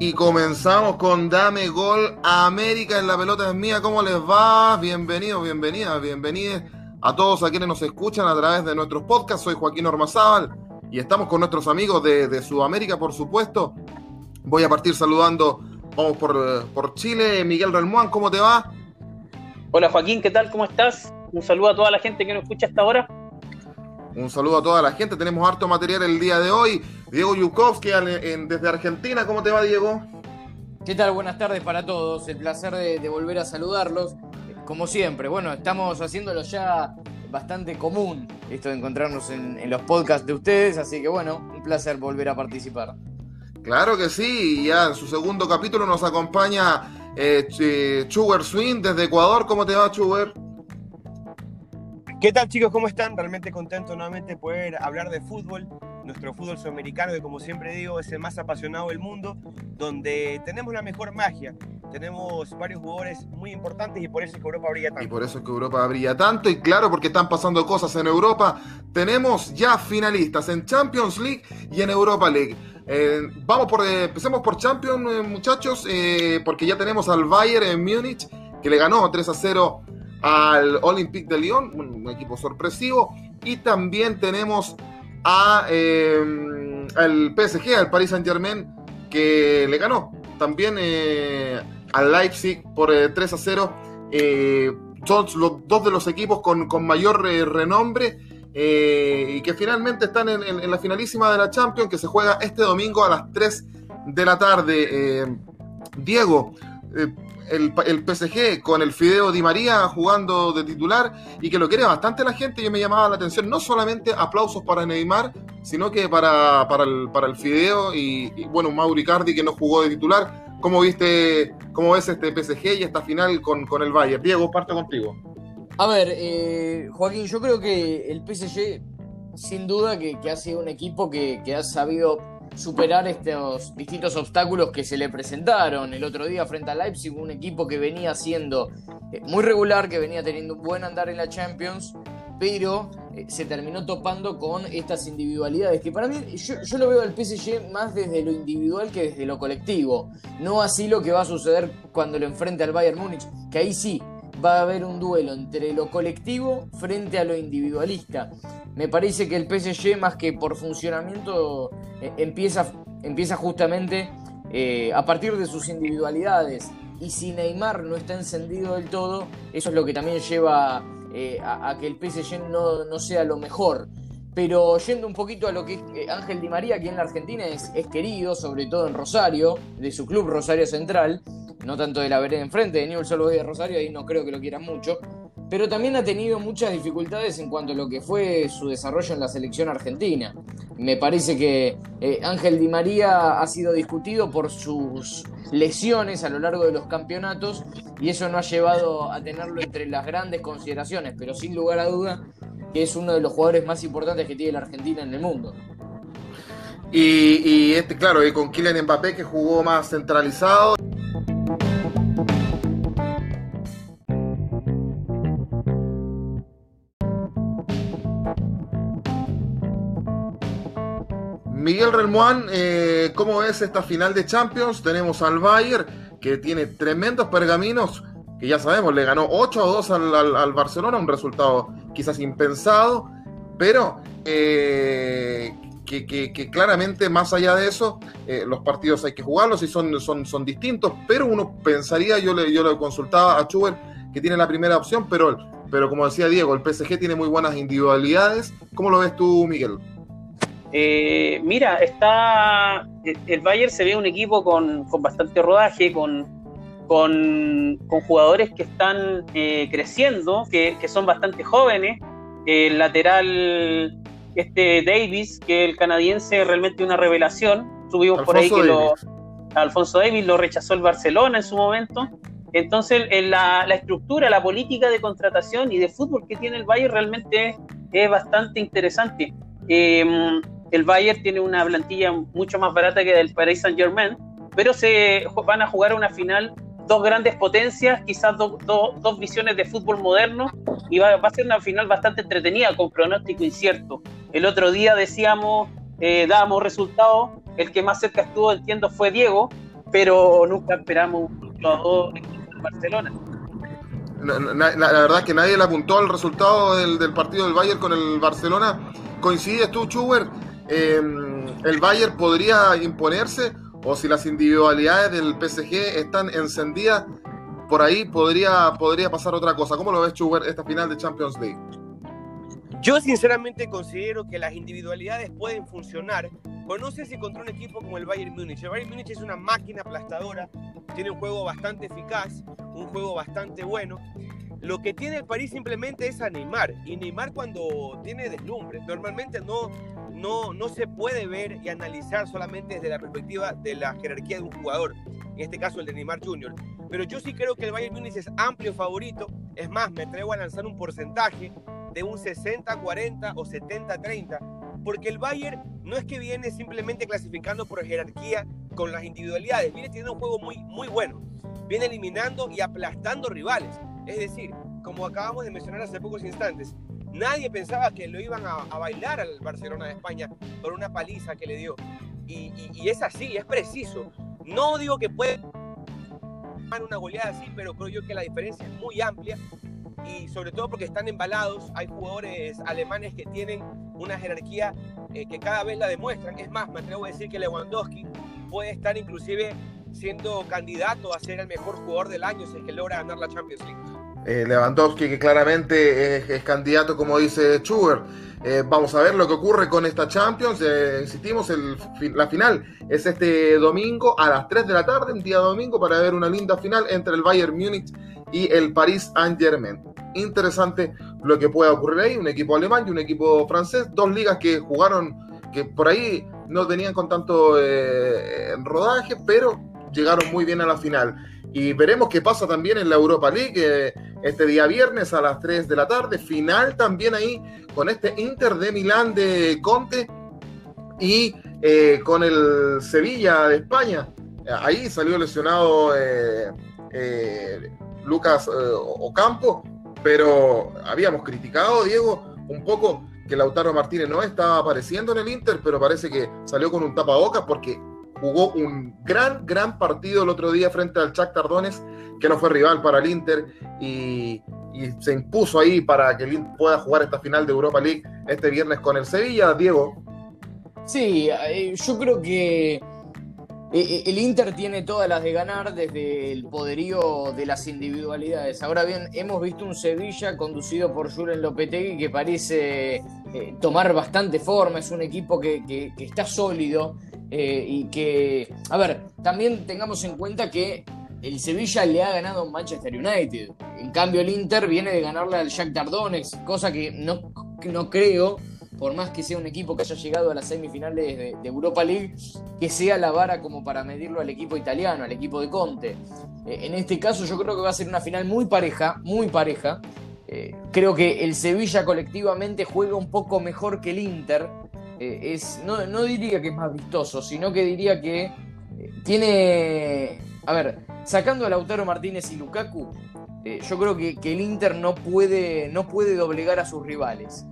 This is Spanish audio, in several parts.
Y comenzamos con Dame Gol América en la pelota es mía. ¿Cómo les va? Bienvenidos, bienvenidas, bienvenidos a todos a quienes nos escuchan a través de nuestros podcasts. Soy Joaquín Ormazábal y estamos con nuestros amigos de, Sudamérica, por supuesto. Voy a partir saludando, vamos por, por Chile. Miguel Relmuán, ¿cómo te va? Hola Joaquín, ¿qué tal? ¿Cómo estás? Un saludo a toda la gente que nos escucha hasta ahora. Un saludo a toda la gente. Tenemos harto material el día de hoy. Diego Yukovsky desde Argentina. ¿Cómo te va, Diego? ¿Qué tal? Buenas tardes para todos. El placer de, volver a saludarlos. Como siempre, bueno, estamos haciéndolo ya bastante común esto de encontrarnos en, los podcasts de ustedes, así que bueno, un placer volver a participar. Claro que sí, ya en su segundo capítulo nos acompaña eh, Chuber Swing desde Ecuador. ¿Cómo te va, Chuber? ¿Qué tal chicos? ¿Cómo están? Realmente contento nuevamente de poder hablar de fútbol, nuestro fútbol sudamericano que como siempre digo es el más apasionado del mundo, donde tenemos la mejor magia, tenemos varios jugadores muy importantes y por eso es que Europa brilla tanto. Y por eso es que Europa brilla tanto y claro porque están pasando cosas en Europa, tenemos ya finalistas en Champions League y en Europa League. Eh, vamos por, eh, empecemos por Champions eh, muchachos, porque ya tenemos al Bayern en Múnich que le ganó 3 a 0 al Olympique de Lyon, un equipo sorpresivo, y también tenemos a, eh, al PSG, al Paris Saint Germain, que le ganó también eh, al Leipzig por 3 eh, a 0. son los dos de los equipos con, mayor renombre y que finalmente están en, en, la finalísima de la Champions, que se juega este domingo a las 3 de la tarde. Diego, el, el, PSG con el Fideo Di María jugando de titular y que lo quiere bastante la gente. Yo me llamaba la atención, no solamente aplausos para Neymar, sino que para, para, el, para el Fideo y, bueno, Mauri Cardi que no jugó de titular. ¿Cómo viste, cómo ves este PSG y esta final con, con el Bayern? Diego, parto contigo. A ver, eh, Joaquín, yo creo que el PSG, sin duda, que, que ha sido un equipo que, que ha sabido superar estos distintos obstáculos que se le presentaron el otro día frente a Leipzig, un equipo que venía siendo eh, muy regular, que venía teniendo un buen andar en la Champions, pero eh, se terminó topando con estas individualidades, que para mí yo, lo veo al PSG más desde lo individual que desde lo colectivo, no así lo que va a suceder cuando lo enfrente al Bayern Múnich, que ahí sí va a haber un duelo entre lo colectivo frente a lo individualista. Me parece que el PSG, más que por funcionamiento, eh, empieza, empieza justamente eh, a partir de sus individualidades. Y si Neymar no está encendido del todo, eso es lo que también lleva eh, a, que el PSG no, no, sea lo mejor. Pero yendo un poquito a lo que es Ángel Di María, aquí en la Argentina es, es querido, sobre todo en Rosario, de su club Rosario Central no tanto de la vereda enfrente de Newell's solo de Rosario, ahí no creo que lo quieran mucho, pero también ha tenido muchas dificultades en cuanto a lo que fue su desarrollo en la selección argentina. Me parece que eh, Ángel Di María ha sido discutido por sus lesiones a lo largo de los campeonatos y eso no ha llevado a tenerlo entre las grandes consideraciones, pero sin lugar a duda es uno de los jugadores más importantes que tiene la Argentina en el mundo. Y, este, claro, y con Kylian Mbappé que jugó más centralizado. Miguel Relmuán, eh, ¿cómo ves esta final de Champions? Tenemos al Bayern, que tiene tremendos pergaminos, que ya sabemos, le ganó 8 a 2 al, Barcelona, un resultado quizás impensado, pero eh, que, claramente más allá de eso, eh, los partidos hay que jugarlos y son, son, son distintos, pero uno pensaría, yo le, yo le consultaba a Chuber, que tiene la primera opción, pero, pero como decía Diego, el PSG tiene muy buenas individualidades. ¿Cómo lo ves tú, Miguel? Eh, mira, está el Bayern se ve un equipo con, bastante rodaje, con, con, jugadores que están eh, creciendo, que, son bastante jóvenes. El lateral este Davis, que el canadiense realmente una revelación. Subimos por ahí que lo Alfonso Davis, lo rechazó el Barcelona en su momento. Entonces, la, estructura, la política de contratación y de fútbol que tiene el Bayern realmente es, bastante interesante. Em, el Bayern tiene una plantilla mucho más barata que del Paris Saint Germain, pero se van a jugar una final dos grandes potencias, quizás dos visiones de fútbol moderno, y va, a ser una final bastante entretenida, con pronóstico incierto. El otro día decíamos, eh, dábamos resultados, el que más cerca estuvo, entiendo, fue Diego, pero nunca esperamos todo en Barcelona. La, verdad es que nadie le apuntó al resultado del, partido del Bayern con el Barcelona. ¿Coincides tú, Chuber? Eh, ¿El Bayern podría imponerse o si las individualidades del PSG están encendidas, por ahí podría, podría pasar otra cosa. ¿Cómo lo ves, Chuber, esta final de Champions League? Yo sinceramente considero que las individualidades pueden funcionar, pero no sé si contra un equipo como el Bayern Múnich. El Bayern Múnich es una máquina aplastadora, tiene un juego bastante eficaz, un juego bastante bueno. Lo que tiene el París simplemente es a Neymar, y Neymar cuando tiene deslumbre, normalmente no, no, no se puede ver y analizar solamente desde la perspectiva de la jerarquía de un jugador, en este caso el de Neymar Jr. Pero yo sí creo que el Bayern Múnich es amplio favorito, es más, me atrevo a lanzar un porcentaje de un 60-40 o 70-30, porque el Bayern no es que viene simplemente clasificando por jerarquía con las individualidades, viene teniendo un juego muy, muy bueno, viene eliminando y aplastando rivales. Es decir, como acabamos de mencionar hace pocos instantes, nadie pensaba que lo iban a, bailar al Barcelona de España por una paliza que le dio. Y, es así, es preciso. No digo que puede una goleada así, pero creo yo que la diferencia es muy amplia y sobre todo porque están embalados. Hay jugadores alemanes que tienen una jerarquía eh, que cada vez la demuestran. Es más, me atrevo a decir que Lewandowski puede estar inclusive siendo candidato a ser el mejor jugador del año si es que logra ganar la Champions League. Eh, Lewandowski que claramente es, candidato como dice Schubert. Eh, vamos a ver lo que ocurre con esta Champions. insistimos, el, la final es este domingo a las 3 de la tarde, un día domingo, para ver una linda final entre el Bayern Múnich y el Paris Saint-Germain. Interesante lo que pueda ocurrir ahí, un equipo alemán y un equipo francés, dos ligas que jugaron, que por ahí no tenían con tanto eh, rodaje, pero llegaron muy bien a la final. Y veremos qué pasa también en la Europa League eh, este día viernes a las 3 de la tarde. Final también ahí con este Inter de Milán de Conte y eh, con el Sevilla de España. Ahí salió lesionado Lucas eh, Ocampo, pero habíamos criticado, Diego, un poco que Lautaro Martínez no estaba apareciendo en el Inter, pero parece que salió con un tapabocas porque jugó un gran, gran partido el otro día frente al Chuck Tardones, que no fue rival para el Inter y, se impuso ahí para que el Inter pueda jugar esta final de Europa League este viernes con el Sevilla, Diego. Sí, eh, yo creo que eh, eh, el Inter tiene todas las de ganar desde el poderío de las individualidades. Ahora bien, hemos visto un Sevilla conducido por Julen Lopetegui que parece tomar bastante forma, es un equipo que, está sólido y que, a ver, también tengamos en cuenta que el Sevilla le ha ganado a Manchester United. En cambio, el Inter viene de ganarle al Jack Tardones, cosa que no, no creo por más que sea un equipo que haya llegado a las semifinales de, Europa League, que sea la vara como para medirlo al equipo italiano, al equipo de Conte. Eh, en este caso yo creo que va a ser una final muy pareja, muy pareja. Eh, creo que el Sevilla colectivamente juega un poco mejor que el Inter. Eh, es, no, diría que es más vistoso, sino que diría que tiene... A ver, sacando a Lautaro Martínez y Lukaku, yo creo que, el Inter no puede, no puede doblegar a sus rivales.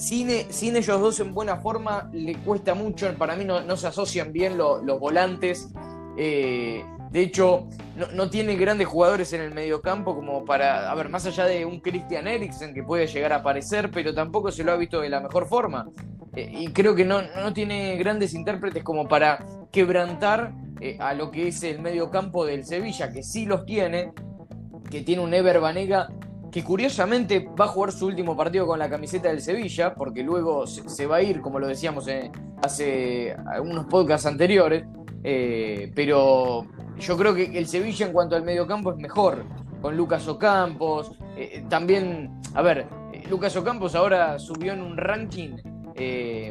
Sin, ellos dos en buena forma le cuesta mucho, para mí no, se asocian bien los volantes. Eh, de hecho, no, tiene grandes jugadores en el mediocampo como para, a ver, más allá de un Christian Eriksen que puede llegar a aparecer, pero tampoco se lo ha visto de la mejor forma. Eh, y creo que no, tiene grandes intérpretes como para quebrantar eh, a lo que es el mediocampo del Sevilla, que sí los tiene, que tiene un Ever Banega que curiosamente va a jugar su último partido con la camiseta del Sevilla, porque luego se, va a ir, como lo decíamos eh, hace algunos podcasts anteriores, pero yo creo que el Sevilla en cuanto al mediocampo es mejor, con Lucas Ocampos, también, a ver, Lucas Ocampos ahora subió en un ranking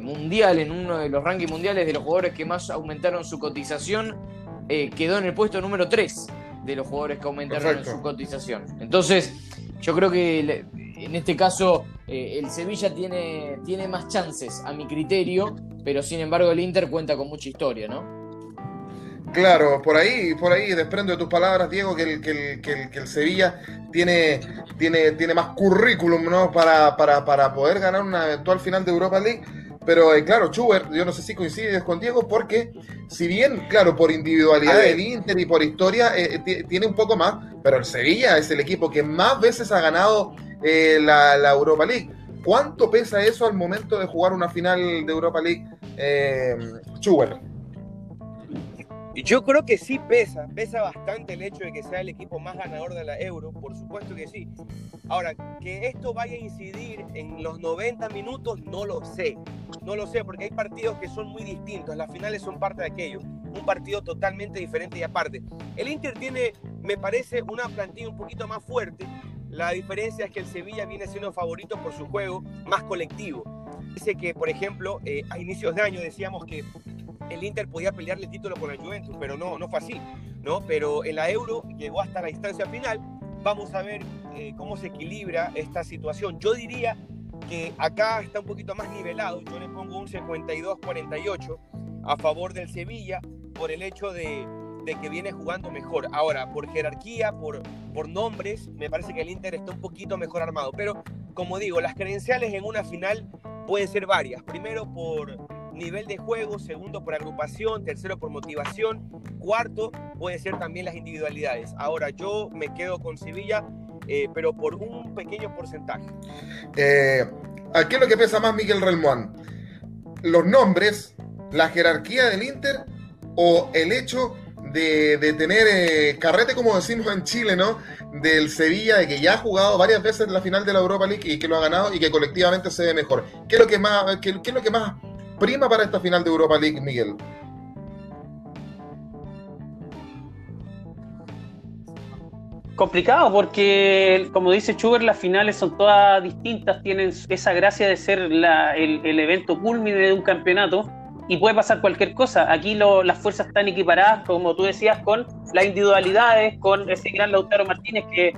mundial, en uno de los rankings mundiales de los jugadores que más aumentaron su cotización eh, quedó en el puesto número 3 de los jugadores que aumentaron en su cotización. Entonces, yo creo que en este caso eh, el Sevilla tiene, tiene más chances a mi criterio, pero sin embargo el Inter cuenta con mucha historia, ¿no? Claro, por ahí, por ahí desprendo de tus palabras, Diego, que el, que el, que el, Sevilla tiene, tiene, tiene más currículum ¿no? para, para, para poder ganar una eventual final de Europa League. Pero eh, claro, Schubert, yo no sé si coincides con Diego, porque si bien, claro, por individualidad del Inter y por historia eh, eh, tiene un poco más, pero el Sevilla es el equipo que más veces ha ganado la, la, Europa League. ¿Cuánto pesa eso al momento de jugar una final de Europa League, Schubert? Yo creo que sí pesa, pesa bastante el hecho de que sea el equipo más ganador de la Euro, por supuesto que sí. Ahora, que esto vaya a incidir en los 90 minutos, no lo sé. No lo sé, porque hay partidos que son muy distintos, las finales son parte de aquello, un partido totalmente diferente y aparte. El Inter tiene, me parece, una plantilla un poquito más fuerte. La diferencia es que el Sevilla viene siendo favorito por su juego más colectivo. Dice que, por ejemplo, eh, a inicios de año decíamos que el Inter podía pelearle el título con la Juventus, pero no, no fue así, ¿no? Pero en la Euro llegó hasta la instancia final. Vamos a ver eh, cómo se equilibra esta situación. Yo diría que acá está un poquito más nivelado. Yo le pongo un 52-48 a favor del Sevilla por el hecho de, que viene jugando mejor. Ahora, por jerarquía, por, por nombres, me parece que el Inter está un poquito mejor armado. Pero, como digo, las credenciales en una final pueden ser varias. Primero, por nivel de juego, segundo por agrupación, tercero por motivación, cuarto puede ser también las individualidades. Ahora yo me quedo con Sevilla, eh, pero por un pequeño porcentaje. Eh, ¿Qué es lo que pesa más Miguel Relmuán? ¿Los nombres, la jerarquía del Inter o el hecho de, tener eh, carrete, como decimos en Chile, ¿no? Del Sevilla, de que ya ha jugado varias veces la final de la Europa League y que lo ha ganado y que colectivamente se ve mejor. ¿Qué es lo que más, qué es lo que más prima para esta final de Europa League, Miguel? Complicado porque, como dice Schubert, las finales son todas distintas, tienen esa gracia de ser el, evento culmine de un campeonato y puede pasar cualquier cosa. Aquí las fuerzas están equiparadas, como tú decías, con las individualidades, con ese gran Lautaro Martínez que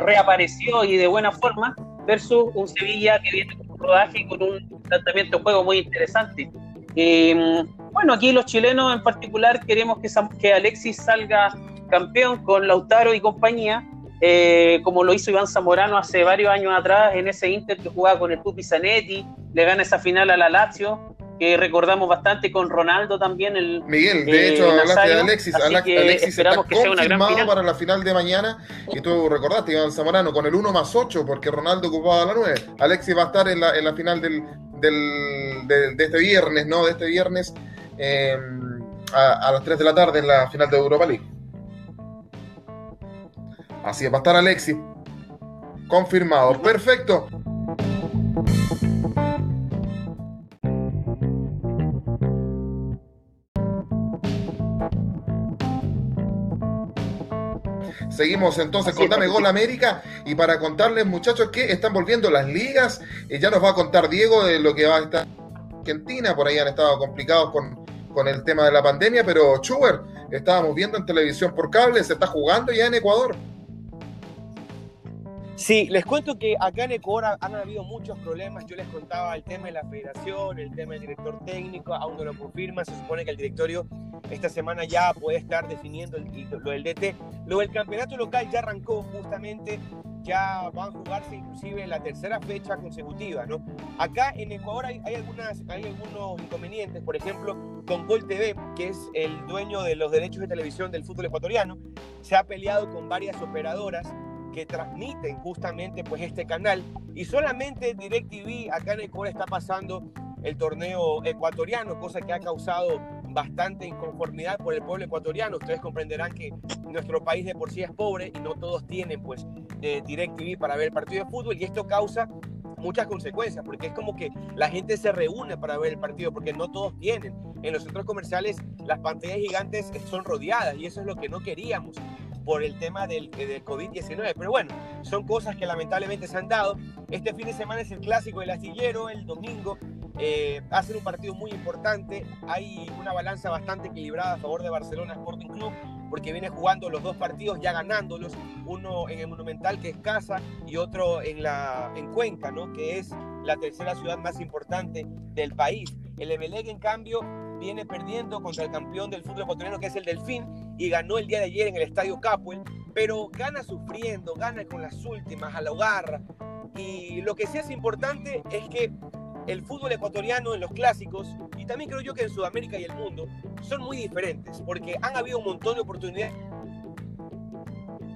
reapareció y de buena forma, versus un Sevilla que viene con rodaje con un tratamiento de juego muy interesante. Em, bueno, aquí los chilenos en particular queremos que, que Alexis salga campeón con Lautaro y compañía, eh, como lo hizo Iván Zamorano hace varios años atrás en ese Inter que jugaba con el Pupi Zanetti, le gana esa final a la Lazio que recordamos bastante con Ronaldo también. El, Miguel, de hecho, hablaste de Alexis. Alexis esperamos está que sea una gran final. para la final de mañana. Y tú recordaste, Iván Zamorano, con el 1 más 8, porque Ronaldo ocupaba la 9. Alexis va a estar en la, en la final del, del, de, este viernes, ¿no? De este viernes em, a, a, las 3 de la tarde en la final de Europa League. Así es, va a estar Alexis. Confirmado. Perfecto. Seguimos entonces con Dame Gol América y para contarles muchachos que están volviendo las ligas, eh, ya nos va a contar Diego de lo que va a estar en Argentina, por ahí han estado complicados con, con el tema de la pandemia, pero Chuber, estábamos viendo en televisión por cable, se está jugando ya en Ecuador. Sí, les cuento que acá en Ecuador han habido muchos problemas. Yo les contaba el tema de la federación, el tema del director técnico, aún no lo confirma. Se supone que el directorio esta semana ya puede estar definiendo lo del DT. Lo del campeonato local ya arrancó justamente, ya van a jugarse inclusive la tercera fecha consecutiva. ¿no? Acá en Ecuador hay algunos inconvenientes, por ejemplo, con Gol TV, que es el dueño de los derechos de televisión del fútbol ecuatoriano, se ha peleado con varias operadoras que transmiten justamente pues este canal y solamente DirecTV acá en Ecuador está pasando el torneo ecuatoriano, cosa que ha causado bastante inconformidad por el pueblo ecuatoriano. Ustedes comprenderán que nuestro país de por sí es pobre y no todos tienen pues eh, DirecTV para ver el partido de fútbol y esto causa muchas consecuencias, porque es como que la gente se reúne para ver el partido, porque no todos tienen. En los centros comerciales las pantallas gigantes son rodeadas y eso es lo que no queríamos por el tema del, eh, del COVID-19. Pero bueno, son cosas que lamentablemente se han dado. Este fin de semana es el clásico del astillero, el domingo Eh, hacen un partido muy importante. Hay una balanza bastante equilibrada a favor de Barcelona Sporting Club porque viene jugando los dos partidos ya ganándolos, uno en el Monumental que es casa y otro en, la, en Cuenca, ¿no? que es la tercera ciudad más importante del país. El Emelec, en cambio, viene perdiendo contra el campeón del fútbol ecuatoriano, que es el Delfín, y ganó el día de ayer en el Estadio Capuel, pero gana sufriendo, gana con las últimas, a la hogar. Y lo que sí es importante es que el fútbol ecuatoriano en los clásicos, y también creo yo que en Sudamérica y el mundo, son muy diferentes, porque han habido un montón de oportunidades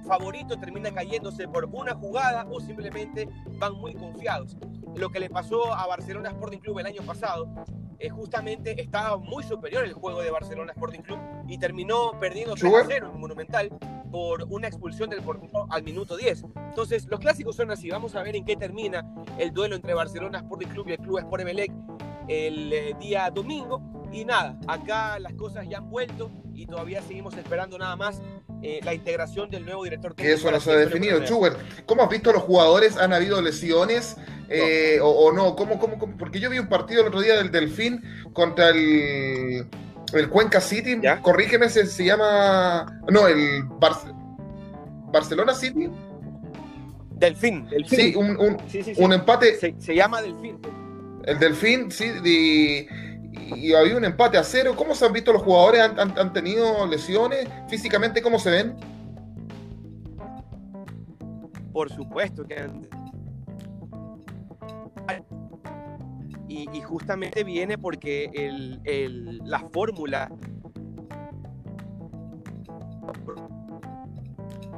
favorito termina cayéndose por una jugada o simplemente van muy confiados. Lo que le pasó a Barcelona Sporting Club el año pasado, eh, justamente estaba muy superior el juego de Barcelona Sporting Club y terminó perdiendo 3 0 en Monumental por una expulsión del portero al minuto 10. Entonces, los clásicos son así. Vamos a ver en qué termina el duelo entre Barcelona Sporting Club y el Club Sport Emelec el eh, día domingo. Y nada, acá las cosas ya han vuelto y todavía seguimos esperando nada más eh, la integración del nuevo director técnico. Eso no se ha definido. Schubert, ¿cómo has visto los jugadores? ¿Han habido lesiones eh, O, no? ¿Cómo, cómo, Porque yo vi un partido el otro día del Delfín contra el, el Cuenca City. Corrígeme, se, se llama. No, el Barcelona City. Delfín, Delfín. Sí, un, un, un empate. Se, se, llama Delfín. El Delfín, sí, de y había un empate a cero. ¿Cómo se han visto los jugadores? ¿Han, tenido lesiones? ¿Físicamente cómo se ven? Por supuesto que y, justamente viene porque la fórmula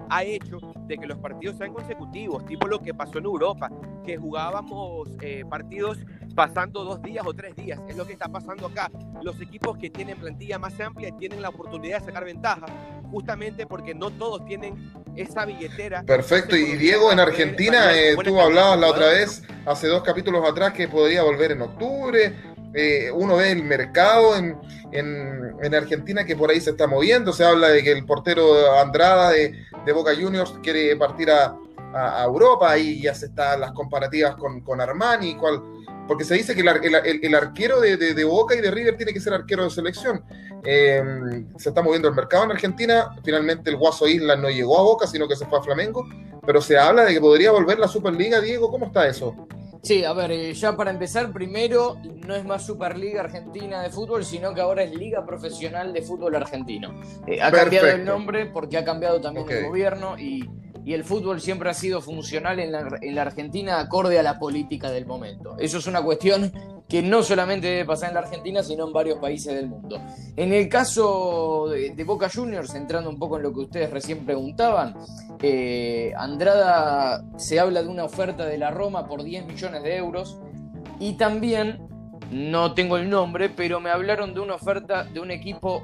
ha hecho de que los partidos sean consecutivos, tipo lo que pasó en Europa, que jugábamos eh, partidos pasando dos días o tres días. Es lo que está pasando acá. Los equipos que tienen plantilla más amplia tienen la oportunidad de sacar ventaja, justamente porque no todos tienen esa billetera. Perfecto. Y Diego, en Argentina, eh, tú hablabas la otra vez, hace dos capítulos atrás, que podría volver en octubre. Eh, uno ve el mercado en, en, Argentina que por ahí se está moviendo. Se habla de que el portero Andrada de, de Boca Juniors quiere partir a, a, Europa. Ahí ya se están las comparativas con, con Armani, cuál porque se dice que el, arquero de, Boca y de River tiene que ser arquero de selección. Em, se está moviendo el mercado en Argentina, finalmente el Guaso Isla no llegó a Boca, sino que se fue a Flamengo, pero se habla de que podría volver la Superliga, Diego, ¿cómo está eso? Sí, a ver, eh, ya para empezar, primero, no es más Superliga Argentina de Fútbol, sino que ahora es Liga Profesional de Fútbol Argentino. Eh, ha cambiado el nombre porque ha cambiado también el gobierno y y el fútbol siempre ha sido funcional en la, Argentina acorde a la política del momento. Eso es una cuestión que no solamente debe pasar en la Argentina, sino en varios países del mundo. En el caso de, Boca Juniors, entrando un poco en lo que ustedes recién preguntaban, eh, Andrada se habla de una oferta de la Roma por 10 millones de euros y también, no tengo el nombre, pero me hablaron de una oferta de un equipo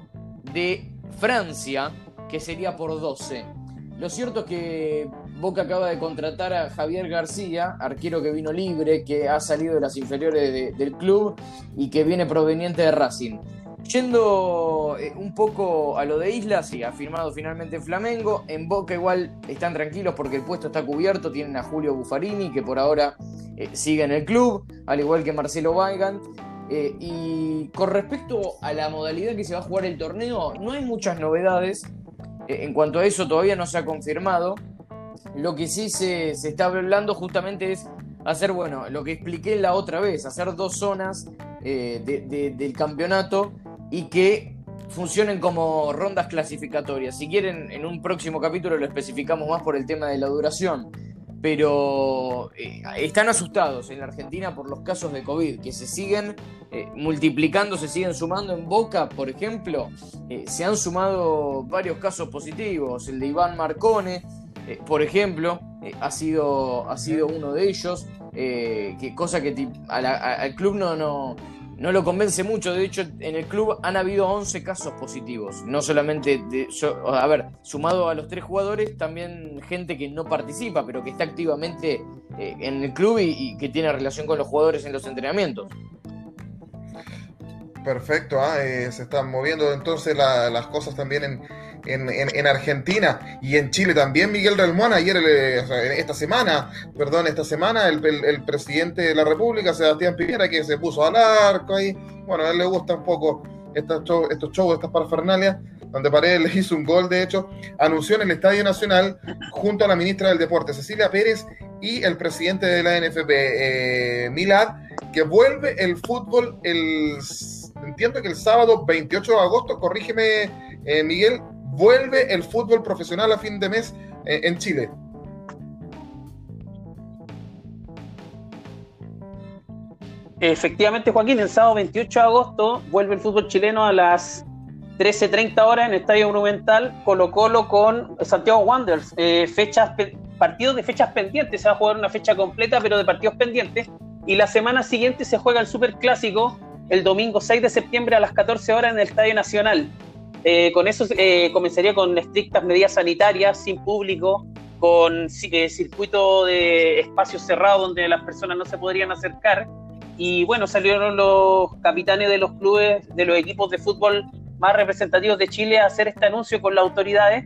de Francia que sería por 12. Lo cierto es que Boca acaba de contratar a Javier García, arquero que vino libre, que ha salido de las inferiores del club y que viene proveniente de Racing. Yendo eh, un poco a lo de Islas, sí, ha firmado finalmente Flamengo. En Boca igual están tranquilos porque el puesto está cubierto. Tienen a Julio Buffarini, que por ahora eh, sigue en el club, al igual que Marcelo Weigand. Eh, y con respecto a la modalidad que se va a jugar el torneo, no hay muchas novedades. Eh, en cuanto a eso todavía no se ha confirmado. Lo que sí se, está hablando justamente es hacer, bueno, lo que expliqué la otra vez, hacer dos zonas eh, del campeonato y que funcionen como rondas clasificatorias. Si quieren, en un próximo capítulo lo especificamos más por el tema de la duración pero eh, están asustados en la Argentina por los casos de COVID, que se siguen eh, multiplicando, se siguen sumando. En Boca, por ejemplo, eh, se han sumado varios casos positivos. El de Iván Marcone, por ejemplo, ha, sido, ha sido uno de ellos, que, cosa que al club no, no, no lo convence mucho. De hecho, en el club han habido 11 casos positivos. No solamente, de, a ver, sumado a los tres jugadores, también gente que no participa, pero que está activamente eh, en el club y, que tiene relación con los jugadores en los entrenamientos. Perfecto, ah, eh, se están moviendo entonces las cosas también en, en, Argentina y en Chile también, Miguel Relmuán, ayer, esta semana, perdón, esta semana, el, presidente de la República, Sebastián Piñera, que se puso al arco ahí, bueno, a él le gusta un poco estos shows, estos shows estas parafernalias, donde Paredes le hizo un gol, de hecho, anunció en el Estadio Nacional, junto a la ministra del Deporte, Cecilia Pérez, y el presidente de la NFP, eh, Milad, que vuelve el fútbol el entiendo que el sábado 28 de agosto, corrígeme eh, Miguel, vuelve el fútbol profesional a fin de mes eh, en Chile. Efectivamente, Joaquín, el sábado 28 de agosto vuelve el fútbol chileno a las 13.30 horas en el Estadio Monumental, Colo Colo con Santiago Wanderers, eh, partidos de fechas pendientes, se va a jugar una fecha completa, pero de partidos pendientes, y la semana siguiente se juega el Super Clásico el domingo 6 de septiembre a las 14 horas en el Estadio Nacional. Eh, con eso eh, comenzaría con estrictas medidas sanitarias, sin público, con eh, circuito de espacio cerrado donde las personas no se podrían acercar. Y bueno, salieron los capitanes de los clubes, de los equipos de fútbol más representativos de Chile a hacer este anuncio con las autoridades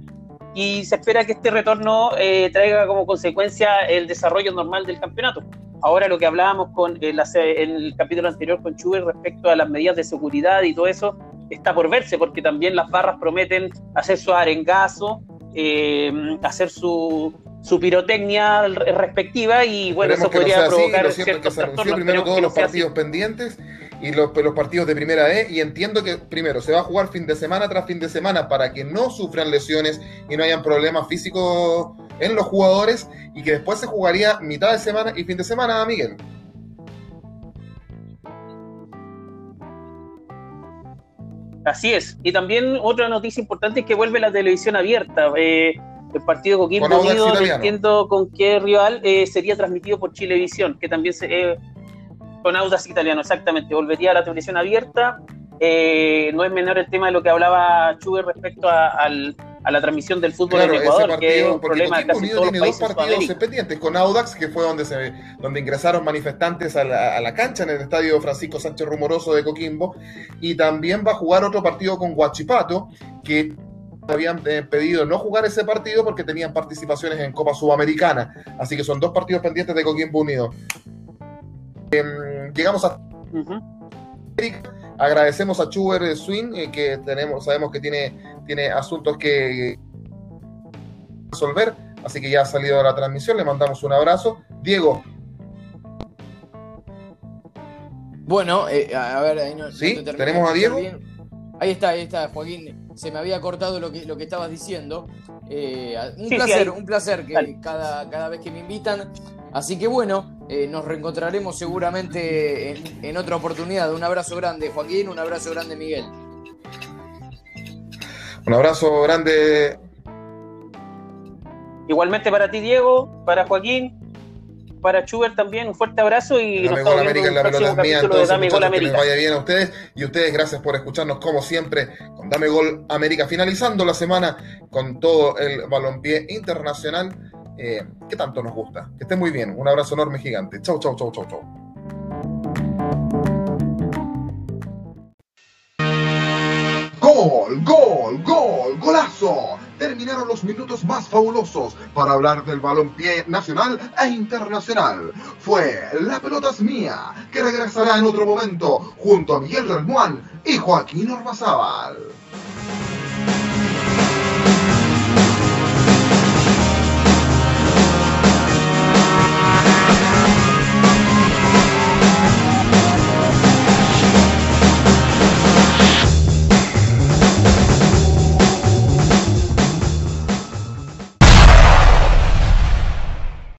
y se espera que este retorno traiga como consecuencia el desarrollo normal del campeonato. Ahora lo que hablábamos con el capítulo anterior con Chuber respecto a las medidas de seguridad y todo eso está por verse porque también las barras prometen hacer su arengazo, eh, hacer su, su pirotecnia respectiva y bueno, eso podría provocar así, que se anunció primero todos los partidos pendientes y los, los, partidos de primera E y entiendo que primero se va a jugar fin de semana tras fin de semana para que no sufran lesiones y no hayan problemas físicos en los jugadores y que después se jugaría mitad de semana y fin de semana, Miguel. Así es. Y también otra noticia importante es que vuelve la televisión abierta. Eh, el partido Coquimbo Unido, no entiendo con qué rival, eh, sería transmitido por Chilevisión, que también se, eh, con Audas Italiano, exactamente. Volvería a la televisión abierta. no es menor el tema de lo que hablaba Chuber respecto al, a la transmisión del fútbol en Ecuador, que es un problema de casi todos tiene dos partidos pendientes con Audax, que fue donde se donde ingresaron manifestantes a la, cancha en el estadio Francisco Sánchez Rumoroso de Coquimbo, y también va a jugar otro partido con Guachipato, que habían eh, pedido no jugar ese partido porque tenían participaciones en Copa Sudamericana. Así que son dos partidos pendientes de Coquimbo Unido. Em, llegamos a Agradecemos a Chuber Swing, eh, que tenemos, sabemos que tiene, tiene asuntos que resolver, así que ya ha salido de la transmisión, le mandamos un abrazo. Diego. Bueno, eh, a ver, ahí no, ¿Sí? ¿Tenemos a Diego? Ahí está, ahí está, Joaquín. Se me había cortado lo que, lo que estabas diciendo. Eh, un placer, un placer que cada, cada vez que me invitan Así que bueno, eh, nos reencontraremos seguramente en, otra oportunidad. Un abrazo grande, Joaquín, un abrazo grande, Miguel. Un abrazo grande. Igualmente para ti, Diego, para Joaquín, para Schubert también, un fuerte abrazo y nos Gol América en la pelota mía, entonces, Dame Gol América. Que les vaya bien a ustedes y ustedes gracias por escucharnos como siempre con Dame Gol América, finalizando la semana con todo el balompié internacional eh, ¿Qué tanto nos gusta? Que esté muy bien. Un abrazo enorme, gigante. Chau, chau, chau, chau, chau. Los minutos más fabulosos para hablar del balompié nacional e internacional. Fue La pelota es mía, que regresará en otro momento junto a Miguel Relmuán y Joaquín Ormazábal.